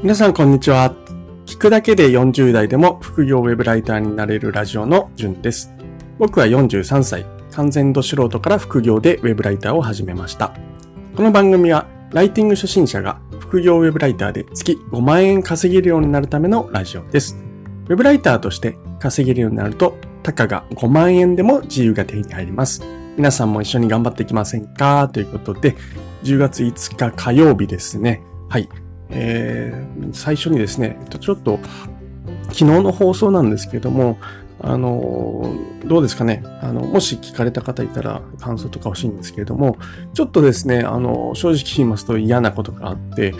皆さんこんにちは。聞くだけで40代でも副業ウェブライターになれるラジオのじゅんです。僕は43歳、完全度素人から副業でウェブライターを始めました。この番組はライティング初心者が副業ウェブライターで月5万円稼げるようになるためのラジオです。ウェブライターとして稼げるようになると、たかが5万円でも自由が手に入ります。皆さんも一緒に頑張っていきませんか？ということで、10月5日火曜日ですね。はい。えー、最初にですね、ちょっと、昨日の放送なんですけども、あの、どうですかね。あの、もし聞かれた方いたら感想とか欲しいんですけれども、ちょっとですね、あの、正直言いますと嫌なことがあって、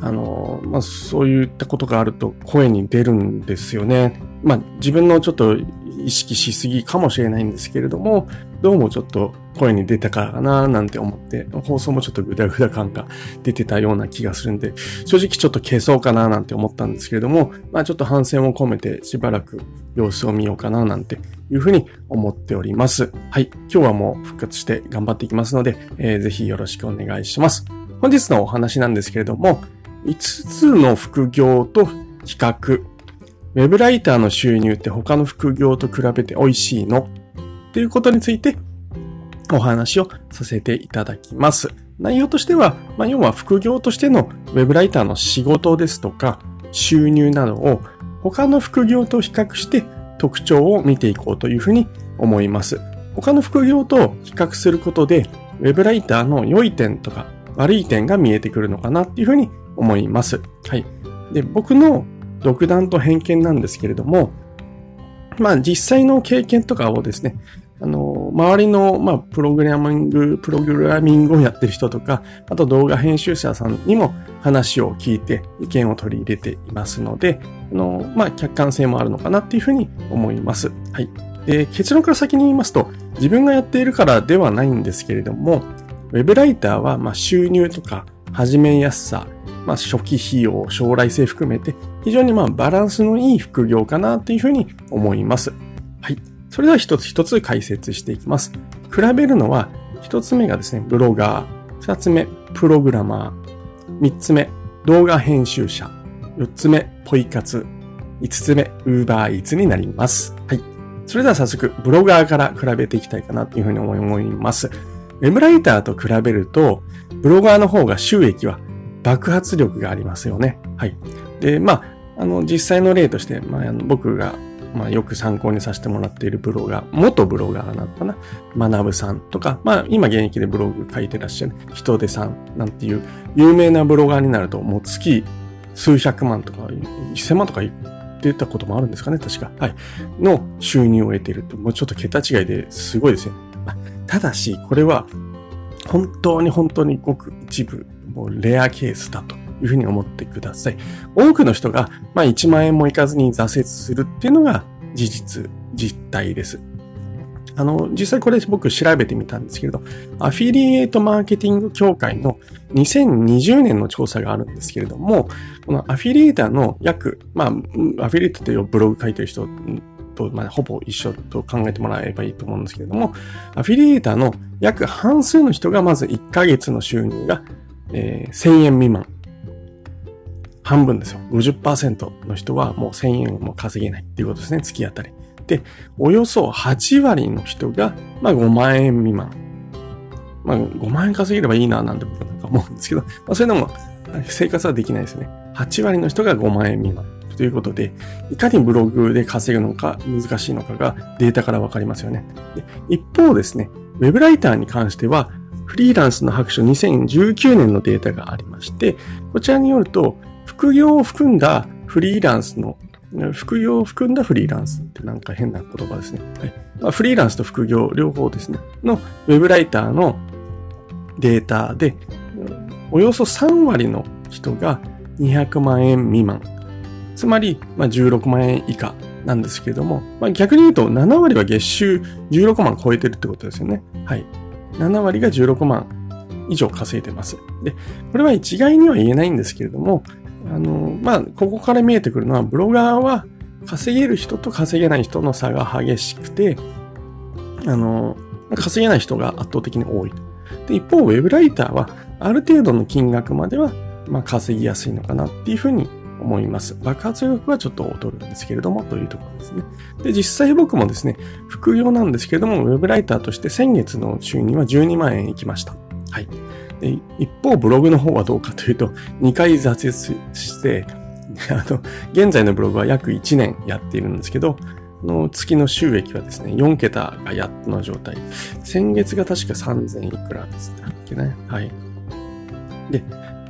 あの、まあ、そういったことがあると声に出るんですよね。まあ、自分のちょっと意識しすぎかもしれないんですけれども、どうもちょっと声に出たからかななんて思って、放送もちょっとグダグダ感が出てたような気がするんで、正直ちょっと消そうかななんて思ったんですけれども、まあちょっと反省を込めてしばらく様子を見ようかななんていうふうに思っております。はい。今日はもう復活して頑張っていきますので、えー、ぜひよろしくお願いします。本日のお話なんですけれども、5つの副業と比較。ウェブライターの収入って他の副業と比べて美味しいの？ということについてお話をさせていただきます。内容としては、まあ、要は副業としてのウェブライターの仕事ですとか収入などを他の副業と比較して特徴を見ていこうというふうに思います。他の副業と比較することで、ウェブライターの良い点とか悪い点が見えてくるのかなっていうふうに思います。はい。で、僕の独断と偏見なんですけれども、まあ実際の経験とかをですね、あの、周りの、まあ、プログラミング、プログラミングをやってる人とか、あと動画編集者さんにも話を聞いて意見を取り入れていますので、あの、まあ、客観性もあるのかなっていうふうに思います。はい。で、結論から先に言いますと、自分がやっているからではないんですけれども、ウェブライターは、ま収入とか始めやすさ、まあ、初期費用、将来性含めて、非常にまあバランスのいい副業かなというふうに思います。はい。それでは一つ一つ解説していきます。比べるのは、一つ目がですね、ブロガー。二つ目、プログラマー。三つ目、動画編集者。四つ目、ポイ活。五つ目、ウーバーイーツになります。はい。それでは早速、ブロガーから比べていきたいかなというふうに思います。ウェブライターと比べると、ブロガーの方が収益は爆発力がありますよね。はい。で、まあ、あの、実際の例として、まあ、あの僕がまあ、よく参考にさせてもらっているブロガー、元ブロガーなのかな？学ぶさんとか、まあ、今現役でブログ書いてらっしゃる人手さんなんていう有名なブロガーになると、もう月数百万とか、1000万とか言ってたこともあるんですかね、確か。はい。の収入を得ていると、もうちょっと桁違いですごいですよね。ただし、これは、本当に本当にごく一部、もうレアケースだというふうに思ってください。多くの人が、まあ1万円もいかずに挫折するっていうのが事実、実態です。あの、実際これ僕調べてみたんですけれど、アフィリエイトマーケティング協会の2020年の調査があるんですけれども、このアフィリエイターの約、まあ、アフィリエイトというブログ書いてる人と、まあ、ほぼ一緒と考えてもらえばいいと思うんですけれども、アフィリエイターの約半数の人がまず1ヶ月の収入が、えー、1000円未満。半分ですよ。50%の人はもう1000円も稼げないっていうことですね。月当たり。で、およそ8割の人が、まあ5万円未満。まあ5万円稼げればいいななんて僕なんか思うんですけど、まあそれでも生活はできないですね。8割の人が5万円未満。ということで、いかにブログで稼ぐのか難しいのかがデータからわかりますよね。で一方ですね、ウェブライターに関しては、フリーランスの白書2019年のデータがありまして、こちらによると、副業を含んだフリーランスの、副業を含んだフリーランスってなんか変な言葉ですね。フリーランスと副業両方ですね、のウェブライターのデータで、およそ3割の人が200万円未満。つまり、まあ、16万円以下なんですけれども、まあ、逆に言うと7割は月収16万超えてるってことですよね。はい。7割が16万以上稼いでます。で、これは一概には言えないんですけれども、あの、まあ、ここから見えてくるのは、ブロガーは稼げる人と稼げない人の差が激しくて、あの、稼げない人が圧倒的に多い。で、一方、ウェブライターは、ある程度の金額までは、まあ、稼ぎやすいのかなっていうふうに思います。爆発力はちょっと劣るんですけれども、というところですね。で、実際僕もですね、副業なんですけれども、ウェブライターとして先月の収入は12万円いきました。はい。で一方、ブログの方はどうかというと、2回挫折して、あの、現在のブログは約1年やっているんですけど、の月の収益はですね、4桁がやっとの状態。先月が確か3000いくらですっっけね。はい。で、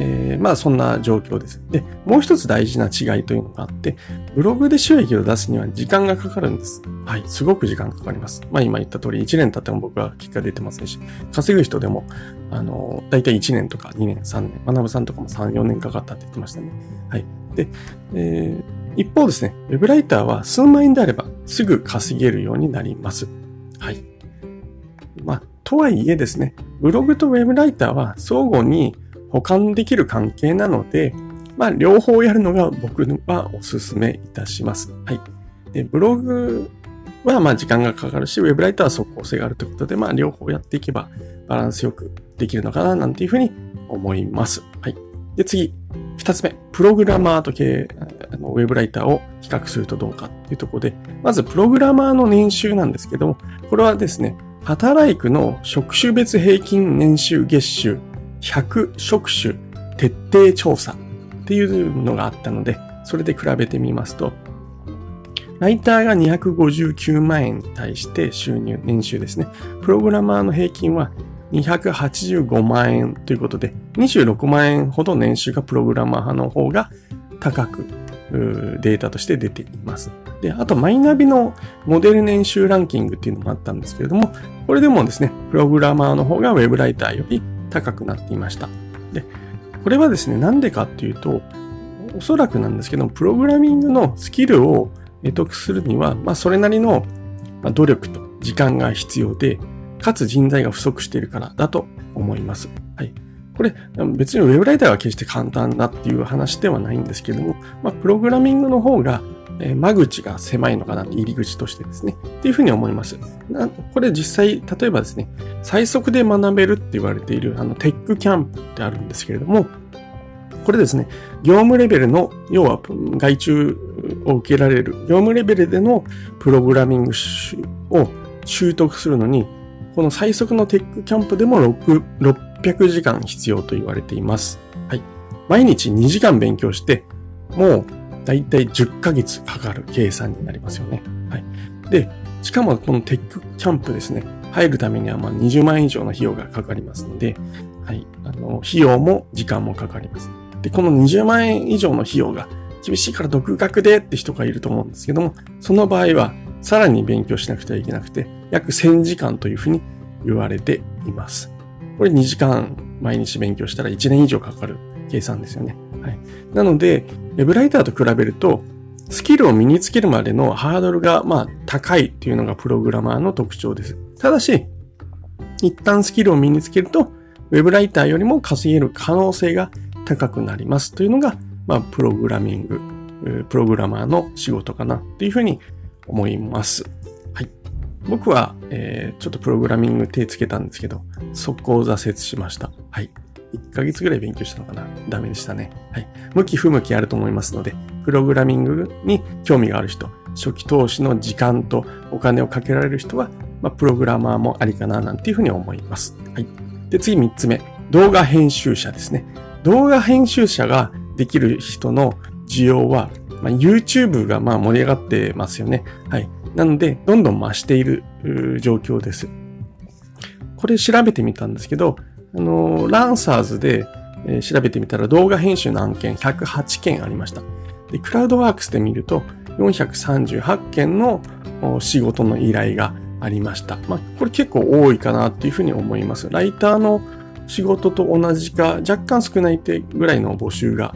えー、まあそんな状況です。で、もう一つ大事な違いというのがあって、ブログで収益を出すには時間がかかるんです。はい、すごく時間かかります。まあ今言った通り1年経っても僕は結果出てませんし、稼ぐ人でも、あの、だいたい1年とか2年、3年、学さんとかも3、4年かかったって言ってましたね。はい。で、えー、一方ですね、ウェブライターは数万円であればすぐ稼げるようになります。はい。まあ、とはいえですね、ブログとウェブライターは相互に保管できる関係なので、まあ、両方やるのが僕はお勧めいたします。はい。で、ブログはまあ時間がかかるし、ウェブライターは即効性があるということで、まあ両方やっていけばバランスよくできるのかななんていうふうに思います。はい。で、次、二つ目、プログラマーと系、のウェブライターを比較するとどうかっていうところで、まずプログラマーの年収なんですけども、これはですね、働くの職種別平均年収月収100職種徹底調査っていうのがあったので、それで比べてみますと、ライターが259万円に対して収入、年収ですね。プログラマーの平均は285万円ということで、26万円ほど年収がプログラマー派の方が高くデータとして出ています。で、あとマイナビのモデル年収ランキングっていうのもあったんですけれども、これでもですね、プログラマーの方がウェブライターより高くなっていました。で、これはですね、なんでかっていうと、おそらくなんですけど、プログラミングのスキルを得得するには、まあ、それなりの努力と時間が必要で、かつ人材が不足しているからだと思います。はい。これ、別にウェブライターは決して簡単だっていう話ではないんですけども、まあ、プログラミングの方がえ間口が狭いのかな、入り口としてですね。っていうふうに思います。なこれ実際、例えばですね、最速で学べるって言われているあのテックキャンプってあるんですけれども、これですね、業務レベルの、要は外注を受けられる、業務レベルでのプログラミングを習得するのに、この最速のテックキャンプでも600時間必要と言われています。はい。毎日2時間勉強して、もうだいたい10ヶ月かかる計算になりますよね。はい。で、しかもこのテックキャンプですね、入るためにはまあ20万円以上の費用がかかりますので、はい。あの、費用も時間もかかります。で、この20万円以上の費用が厳しいから独学でって人がいると思うんですけども、その場合はさらに勉強しなくてはいけなくて、約1000時間というふうに言われています。これ2時間毎日勉強したら1年以上かかる計算ですよね。はい。なので、ウェブライターと比べると、スキルを身につけるまでのハードルが、まあ、高いっていうのがプログラマーの特徴です。ただし、一旦スキルを身につけると、ウェブライターよりも稼げる可能性が高くなりますというのが、まあ、プログラミング、プログラマーの仕事かなっていうふうに思います。はい。僕は、えー、ちょっとプログラミング手つけたんですけど、速攻挫折しました。はい。1ヶ月ぐらい勉強したのかなダメでしたね。はい。向き不向きあると思いますので、プログラミングに興味がある人、初期投資の時間とお金をかけられる人は、まあ、プログラマーもありかななんていうふうに思います。はい。で、次3つ目。動画編集者ですね。動画編集者ができる人の需要は、まあ、YouTube がまあ盛り上がってますよね。はい。なので、どんどん増している状況です。これ調べてみたんですけど、あの、ランサーズで、えー、調べてみたら動画編集の案件108件ありました。で、クラウドワークスで見ると438件の仕事の依頼がありました。まあ、これ結構多いかなっていうふうに思います。ライターの仕事と同じか、若干少ないってぐらいの募集が、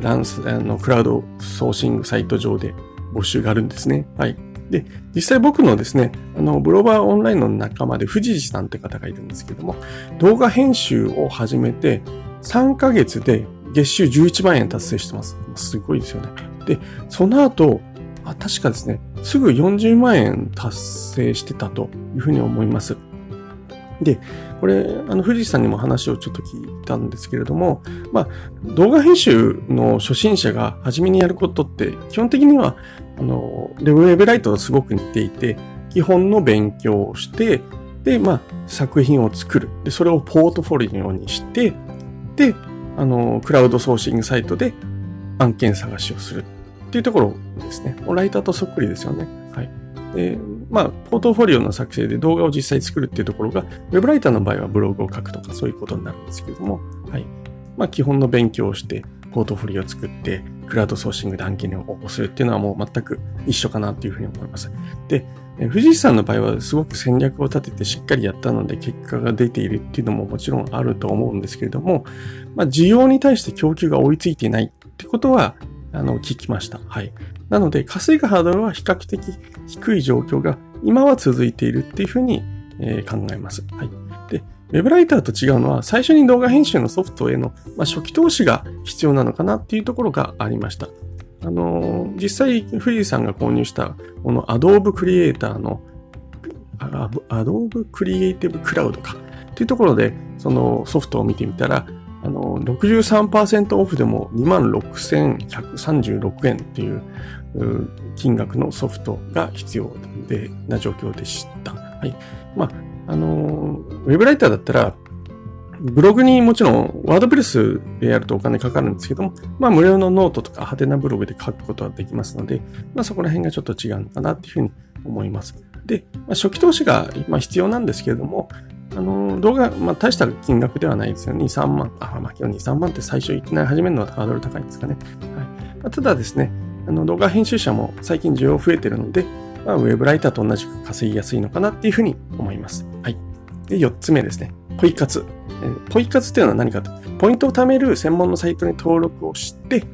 ランス、あの、クラウドソーシングサイト上で募集があるんですね。はい。で、実際僕のですね、あの、ブロバーオンラインの仲間で藤士さんって方がいるんですけども、動画編集を始めて3ヶ月で月収11万円達成してます。すごいですよね。で、その後、あ確かですね、すぐ40万円達成してたというふうに思います。で、これ、あの、富士山にも話をちょっと聞いたんですけれども、まあ、動画編集の初心者が初めにやることって、基本的には、あの、でウェブライトとすごく似ていて、基本の勉強をして、で、まあ、作品を作る。で、それをポートフォリオにして、で、あの、クラウドソーシングサイトで案件探しをするっていうところですね。ライターとそっくりですよね。はい。で、まあ、ポートフォリオの作成で動画を実際作るっていうところが、ウェブライターの場合はブログを書くとかそういうことになるんですけども、はい。まあ、基本の勉強をして、ポートフォリオを作って、クラウドソーシングで案件を応募すっていうのはもう全く一緒かなっていうふうに思います。で、富士山の場合はすごく戦略を立ててしっかりやったので結果が出ているっていうのももちろんあると思うんですけれども、まあ、需要に対して供給が追いついてないってことは、あの、聞きました。はい。なので、稼ぐハードルは比較的低い状況が今は続いているっていうふうに、え、考えます。はい。ウェブライターと違うのは、最初に動画編集のソフトへの、まあ、初期投資が必要なのかなっていうところがありました。あのー、実際、富士さんが購入した、この Adobe Creator の、Adobe Creative Cloud か。っていうところで、そのソフトを見てみたら、あの、63%オフでも26,136円っていう金額のソフトが必要でな状況でした。はい。まあ、あの、ウェブライターだったら、ブログにもちろんワードプレスでやるとお金かかるんですけども、まあ無料のノートとかはてなブログで書くことはできますので、まあそこら辺がちょっと違うのかなっていうふうに思います。で、まあ、初期投資がま必要なんですけれども、あの、動画、まあ、大した金額ではないですよね。2、3万。あ、まあ、今日2、3万って最初いきなり始めるのはハードル高いんですかね。はい。ま、ただですね、あの、動画編集者も最近需要増えてるので、まあ、ウェブライターと同じく稼ぎやすいのかなっていうふうに思います。はい。で、4つ目ですね。ポイ活。ポイ活っていうのは何かと。ポイントを貯める専門のサイトに登録をして、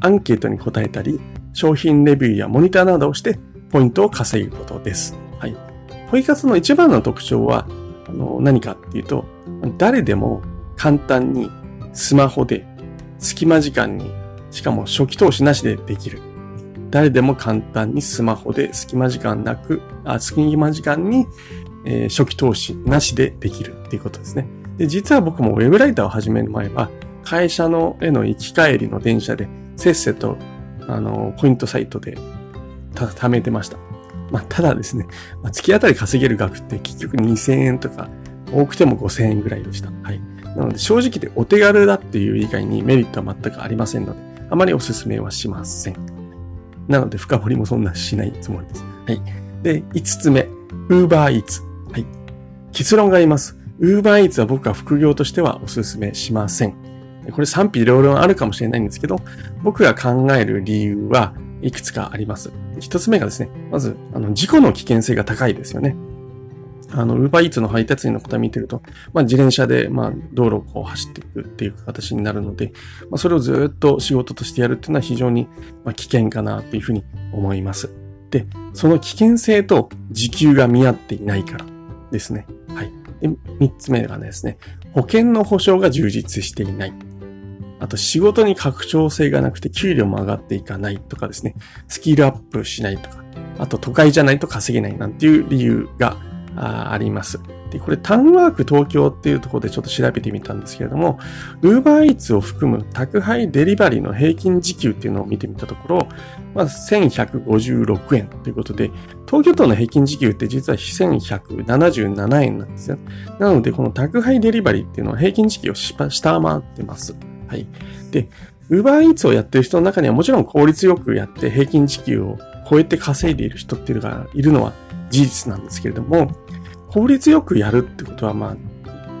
アンケートに答えたり、商品レビューやモニターなどをして、ポイントを稼ぐことです。はい。ポイ活の一番の特徴は、あの、何かっていうと、誰でも簡単にスマホで隙間時間に、しかも初期投資なしでできる。誰でも簡単にスマホで隙間時間なく、あ隙間時間に、えー、初期投資なしでできるっていうことですね。で、実は僕もウェブライターを始める前は、会社のへの行き帰りの電車で、せっせと、あの、ポイントサイトで、た、貯めてました。まあ、ただですね、まあ、月当たり稼げる額って結局2000円とか、多くても5000円ぐらいでした。はい。なので正直でお手軽だっていう以外にメリットは全くありませんので、あまりお勧めはしません。なので深掘りもそんなしないつもりです。はい。で、5つ目、Uber Eats。はい。結論があります。Uber Eats は僕は副業としてはお勧めしません。これ賛否両論あるかもしれないんですけど、僕が考える理由はいくつかあります。一つ目がですね、まず、あの、事故の危険性が高いですよね。あの、ウーバーイーツの配達員の方見てると、まあ、自転車で、まあ、道路をこう走っていくっていう形になるので、まあ、それをずっと仕事としてやるっていうのは非常に、まあ、危険かなっていうふうに思います。で、その危険性と時給が見合っていないからですね。はい。で、三つ目がですね、保険の保証が充実していない。あと仕事に拡張性がなくて給料も上がっていかないとかですね、スキルアップしないとか、あと都会じゃないと稼げないなんていう理由がああります。で、これタウンワーク東京っていうところでちょっと調べてみたんですけれども、Uber Eats を含む宅配デリバリーの平均時給っていうのを見てみたところ、まあ、1156円ということで、東京都の平均時給って実は1177円なんですよ。なので、この宅配デリバリーっていうのは平均時給を下回ってます。はい。で、Uber Eats をやってる人の中にはもちろん効率よくやって平均時給を超えて稼いでいる人っていうのがいるのは事実なんですけれども、効率よくやるってことはまあ、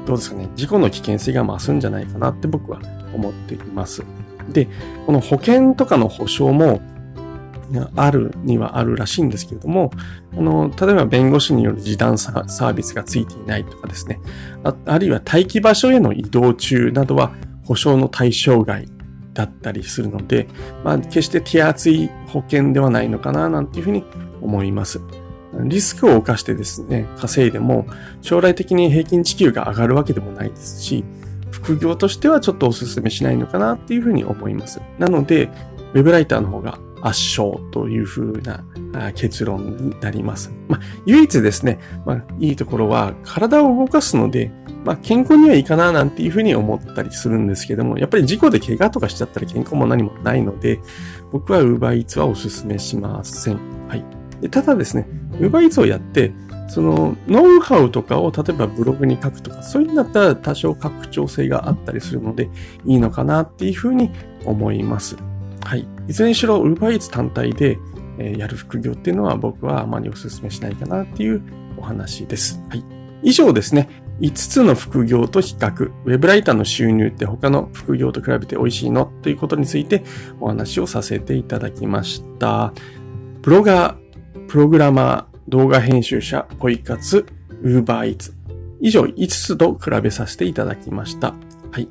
どうですかね、事故の危険性が増すんじゃないかなって僕は思っています。で、この保険とかの保証も、あるにはあるらしいんですけれども、あの、例えば弁護士による示談サービスがついていないとかですね、ああるいは待機場所への移動中などは保証の対象外だったりするので、まあ、決して手厚い保険ではないのかな、なんていうふうに思います。リスクを冒してですね、稼いでも、将来的に平均地球が上がるわけでもないですし、副業としてはちょっとお勧めしないのかなっていうふうに思います。なので、ウェブライターの方が圧勝というふうな結論になります。まあ、唯一ですね、まあ、いいところは体を動かすので、まあ、健康にはいいかななんていうふうに思ったりするんですけども、やっぱり事故で怪我とかしちゃったら健康も何もないので、僕は Uber Eats はお勧めしません。はい。でただですね、Uber Eats をやって、そのノウハウとかを例えばブログに書くとか、そういうんだったら多少拡張性があったりするのでいいのかなっていうふうに思います。はい。いずれにしろ Uber Eats 単体でえやる副業っていうのは僕はあまりお勧めしないかなっていうお話です。はい。以上ですね。5つの副業と比較、ウェブライターの収入って他の副業と比べて美味しいの？ということについてお話をさせていただきました。ブロガー、プログラマー、動画編集者、ポイ活、ウーバーイーツ。以上5つと比べさせていただきました。はい。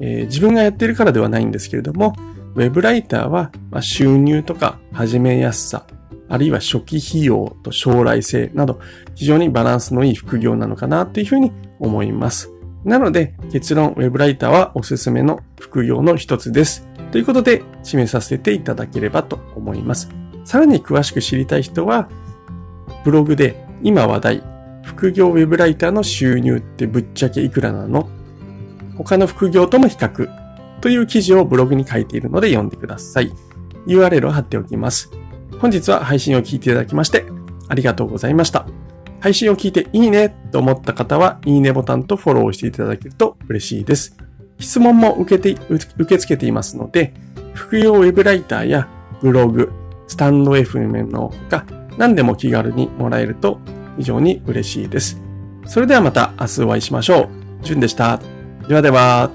えー、自分がやってるからではないんですけれども、ウェブライターは収入とか始めやすさ、あるいは初期費用と将来性など、非常にバランスのいい副業なのかなというふうに思います。なので、結論、ウェブライターはおすすめの副業の一つです。ということで、締めさせていただければと思います。さらに詳しく知りたい人は、ブログで今話題、副業ウェブライターの収入ってぶっちゃけいくらなの？他の副業とも比較という記事をブログに書いているので読んでください。URL を貼っておきます。本日は配信を聞いていただきましてありがとうございました。配信を聞いていいねと思った方は、いいねボタンとフォローしていただけると嬉しいです。質問も受けて、受け付けていますので、副業ウェブライターやブログ、スタンド FM のほか、何でも気軽にもらえると非常に嬉しいです。それではまた明日お会いしましょう。じゅんでした。ではでは。